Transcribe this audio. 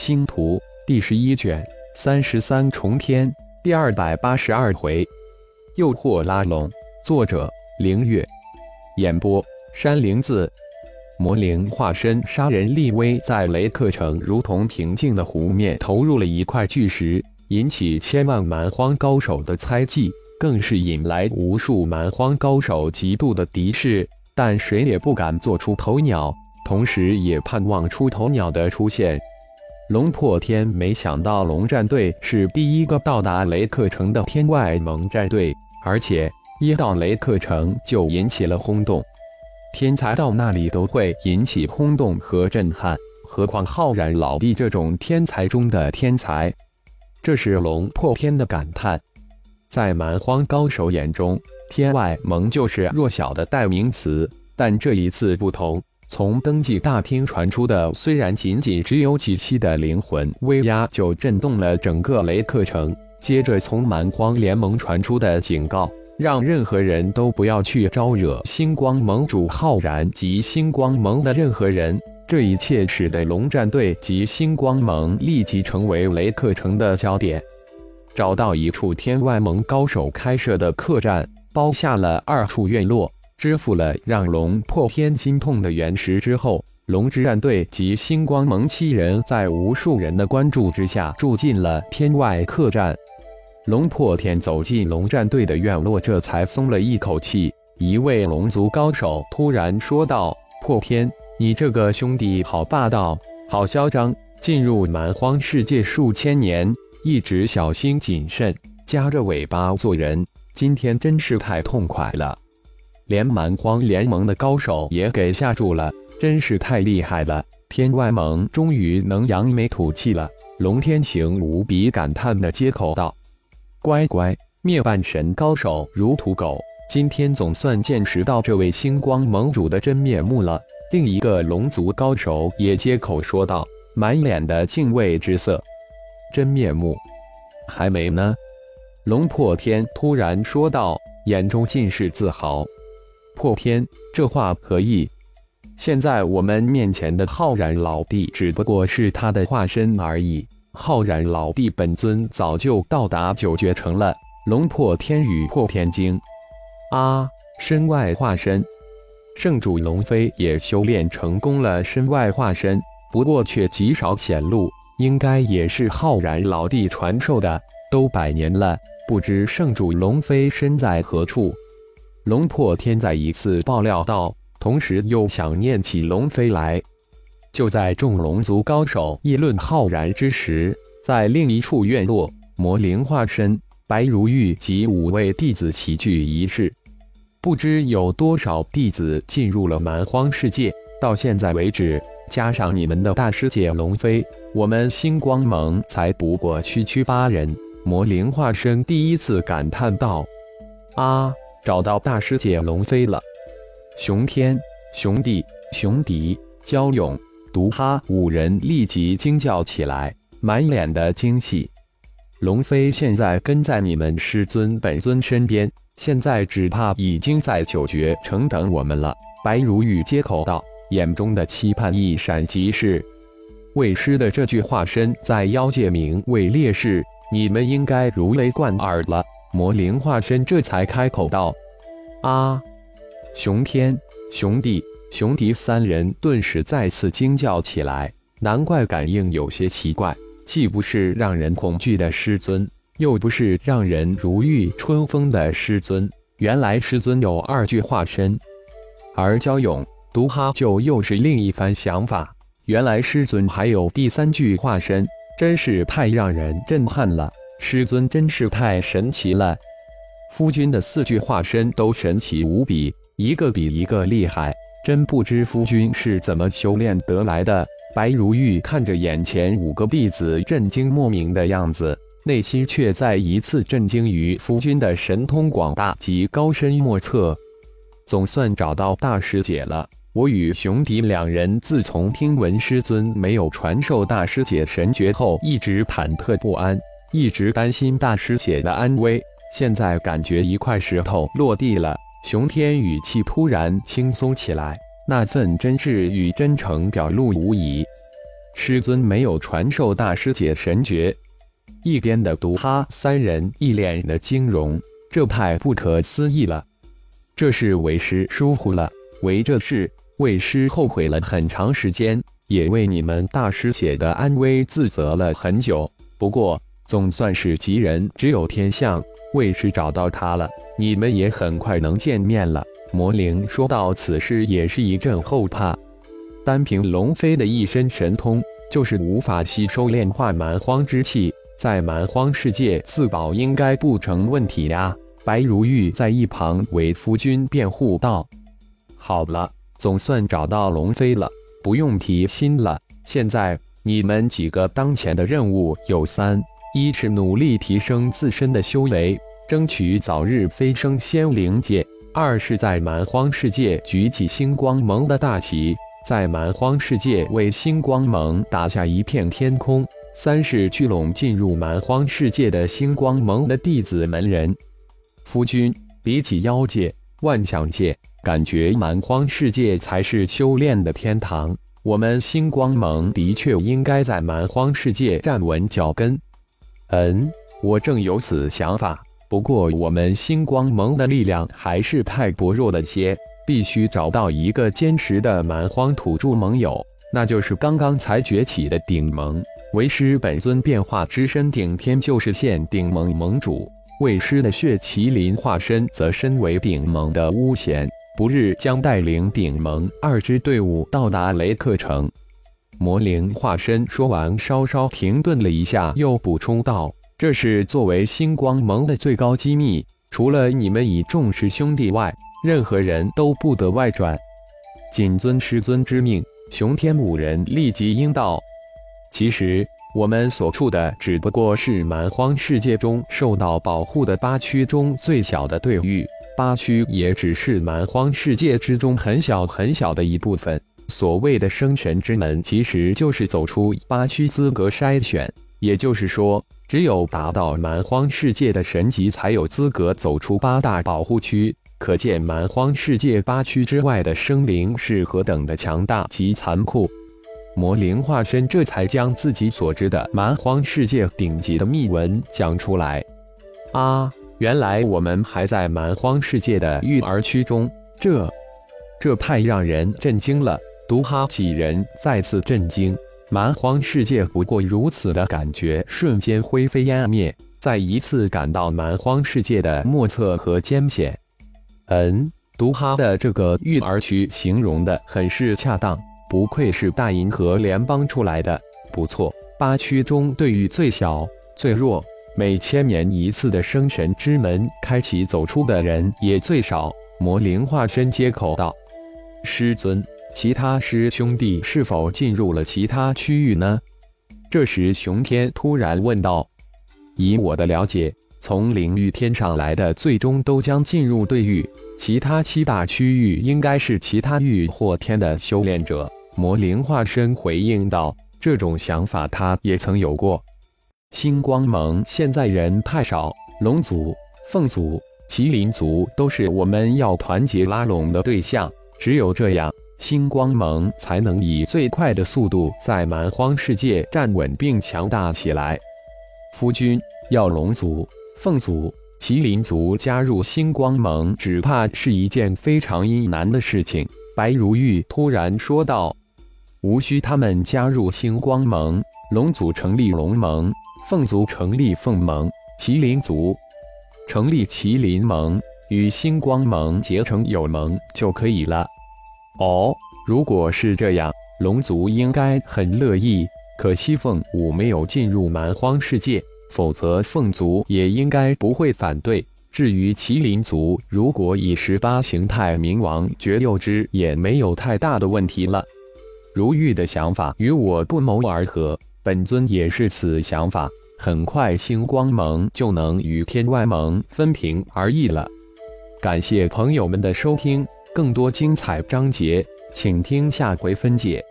星图第十一卷三十三重天第二百八十二回，诱惑拉拢。作者：凌月。演播：山灵子。魔灵化身杀人立威，在雷克城如同平静的湖面投入了一块巨石，引起千万蛮荒高手的猜忌，更是引来无数蛮荒高手极度的敌视。但谁也不敢做出头鸟，同时也盼望出头鸟的出现。龙破天没想到龙战队是第一个到达雷克城的天外盟战队，而且一到雷克城就引起了轰动。天才到那里都会引起轰动和震撼，何况浩然老弟这种天才中的天才？这是龙破天的感叹。在蛮荒高手眼中，天外盟就是弱小的代名词。但这一次不同，从登记大厅传出的虽然仅仅只有几息的灵魂威压，就震动了整个雷克城。接着，从蛮荒联盟传出的警告。让任何人都不要去招惹星光盟主浩然及星光盟的任何人。这一切使得龙战队及星光盟立即成为雷克城的焦点。找到一处天外盟高手开设的客栈，包下了二处院落，支付了让龙破天心痛的原石之后，龙之战队及星光盟七人在无数人的关注之下住进了天外客栈。龙破天走进龙战队的院落，这才松了一口气。一位龙族高手突然说道：“破天，你这个兄弟好霸道，好嚣张！进入蛮荒世界数千年，一直小心谨慎，夹着尾巴做人，今天真是太痛快了。连蛮荒联盟的高手也给吓住了，真是太厉害了！天外盟终于能扬眉吐气了。”龙天行无比感叹的接口道。乖乖，灭半神高手如土狗，今天总算见识到这位星光盟主的真面目了。另一个龙族高手也接口说道，满脸的敬畏之色。真面目还没呢。龙破天突然说道，眼中尽是自豪。破天，这话何意？现在我们面前的浩然老弟只不过是他的化身而已。浩然老弟，本尊早就到达九绝城了。龙破天与破天经啊，身外化身，圣主龙飞也修炼成功了身外化身，不过却极少显露，应该也是浩然老弟传授的。都百年了，不知圣主龙飞身在何处？龙破天再一次爆料道，同时又想念起龙飞来。就在众龙族高手议论浩然之时，在另一处院落，魔灵化身白如玉及五位弟子齐聚一室。不知有多少弟子进入了蛮荒世界。到现在为止，加上你们的大师姐龙飞，我们星光盟才不过区区八人。魔灵化身第一次感叹道：“啊，找到大师姐龙飞了！”熊天、熊帝、熊迪、焦勇。毒哈五人立即惊叫起来，满脸的惊喜。龙飞现在跟在你们师尊本尊身边，现在只怕已经在九绝城等我们了。白如玉接口道，眼中的期盼一闪即逝。为师的这句化身在妖界名为烈士，你们应该如雷贯耳了。魔灵化身这才开口道：“啊，熊天，熊帝。”熊迪三人顿时再次惊叫起来，难怪感应有些奇怪，既不是让人恐惧的师尊，又不是让人如沐春风的师尊。原来师尊有二具化身，而焦勇、毒哈就又是另一番想法。原来师尊还有第三具化身，真是太让人震撼了！师尊真是太神奇了。夫君的四具化身都神奇无比，一个比一个厉害。真不知夫君是怎么修炼得来的。白如玉看着眼前五个弟子震惊莫名的样子，内心却再一次震惊于夫君的神通广大及高深莫测。总算找到大师姐了。我与熊迪两人自从听闻师尊没有传授大师姐神诀后，一直忐忑不安，一直担心大师姐的安危。现在感觉一块石头落地了。熊天语气突然轻松起来，那份真挚与真诚表露无遗。师尊没有传授大师姐神诀。一边的毒哈三人一脸的惊容，这太不可思议了！这是为师疏忽了，为这事，为师后悔了很长时间，也为你们大师姐的安危自责了很久。不过总算是吉人只有天相，为师找到他了，你们也很快能见面了。魔灵说到此事也是一阵后怕，单凭龙飞的一身神通，就是无法吸收炼化蛮荒之气。在蛮荒世界自保应该不成问题呀！白如玉在一旁为夫君辩护道：“好了，总算找到龙飞了，不用提心了。现在你们几个当前的任务有三：一是努力提升自身的修为，争取早日飞升仙灵界；二是在蛮荒世界举起星光盟的大旗，在蛮荒世界为星光盟打下一片天空。”三是聚拢进入蛮荒世界的星光盟的弟子门人。夫君，比起妖界、万象界，感觉蛮荒世界才是修炼的天堂。我们星光盟的确应该在蛮荒世界站稳脚跟。嗯，我正有此想法。不过我们星光盟的力量还是太薄弱了些，必须找到一个坚实的蛮荒土著盟友，那就是刚刚才崛起的顶盟。为师本尊变化之身顶天就是现顶盟盟主，为师的血麒麟化身则身为顶盟的巫贤，不日将带领顶盟二支队伍到达雷克城。魔灵化身说完，稍稍停顿了一下，又补充道：“这是作为星光盟的最高机密，除了你们以重视兄弟外，任何人都不得外传。”谨遵师尊之命，熊天五人立即应道。其实我们所处的只不过是蛮荒世界中受到保护的八区中最小的对域，八区也只是蛮荒世界之中很小很小的一部分。所谓的生神之门，其实就是走出八区资格筛选。也就是说，只有达到蛮荒世界的神级，才有资格走出八大保护区。可见蛮荒世界八区之外的生灵是何等的强大及残酷。魔灵化身这才将自己所知的蛮荒世界顶级的秘闻讲出来。啊，原来我们还在蛮荒世界的育儿区中，这，这太让人震惊了！毒哈几人再次震惊，蛮荒世界不过如此的感觉瞬间灰飞烟灭，再一次感到蛮荒世界的莫测和艰险。嗯，毒哈的这个育儿区形容的很是恰当。不愧是大银河联邦出来的，不错。八区中对于最小、最弱、每千年一次的生神之门开启走出的人也最少。魔灵化身接口道：“师尊，其他师兄弟是否进入了其他区域呢？”这时，熊天突然问道：“以我的了解，从灵域天上来的最终都将进入对域，其他七大区域应该是其他域或天的修炼者。”魔灵化身回应道：“这种想法他也曾有过。星光盟现在人太少，龙族、凤族、麒麟族都是我们要团结拉拢的对象。只有这样，星光盟才能以最快的速度在蛮荒世界站稳并强大起来。夫君要龙族、凤族、麒麟族加入星光盟，只怕是一件非常阴难的事情。”白如玉突然说道。无需他们加入星光盟，龙族成立龙盟，凤族成立凤盟，麒麟族成立麒麟盟，与星光盟结成友盟就可以了。哦，如果是这样，龙族应该很乐意。可惜凤舞没有进入蛮荒世界，否则凤族也应该不会反对。至于麒麟族，如果以十八形态冥王绝六之，也没有太大的问题了。如玉的想法与我不谋而合，本尊也是此想法。很快，星光盟就能与天外盟分庭而议了。感谢朋友们的收听，更多精彩章节，请听下回分解。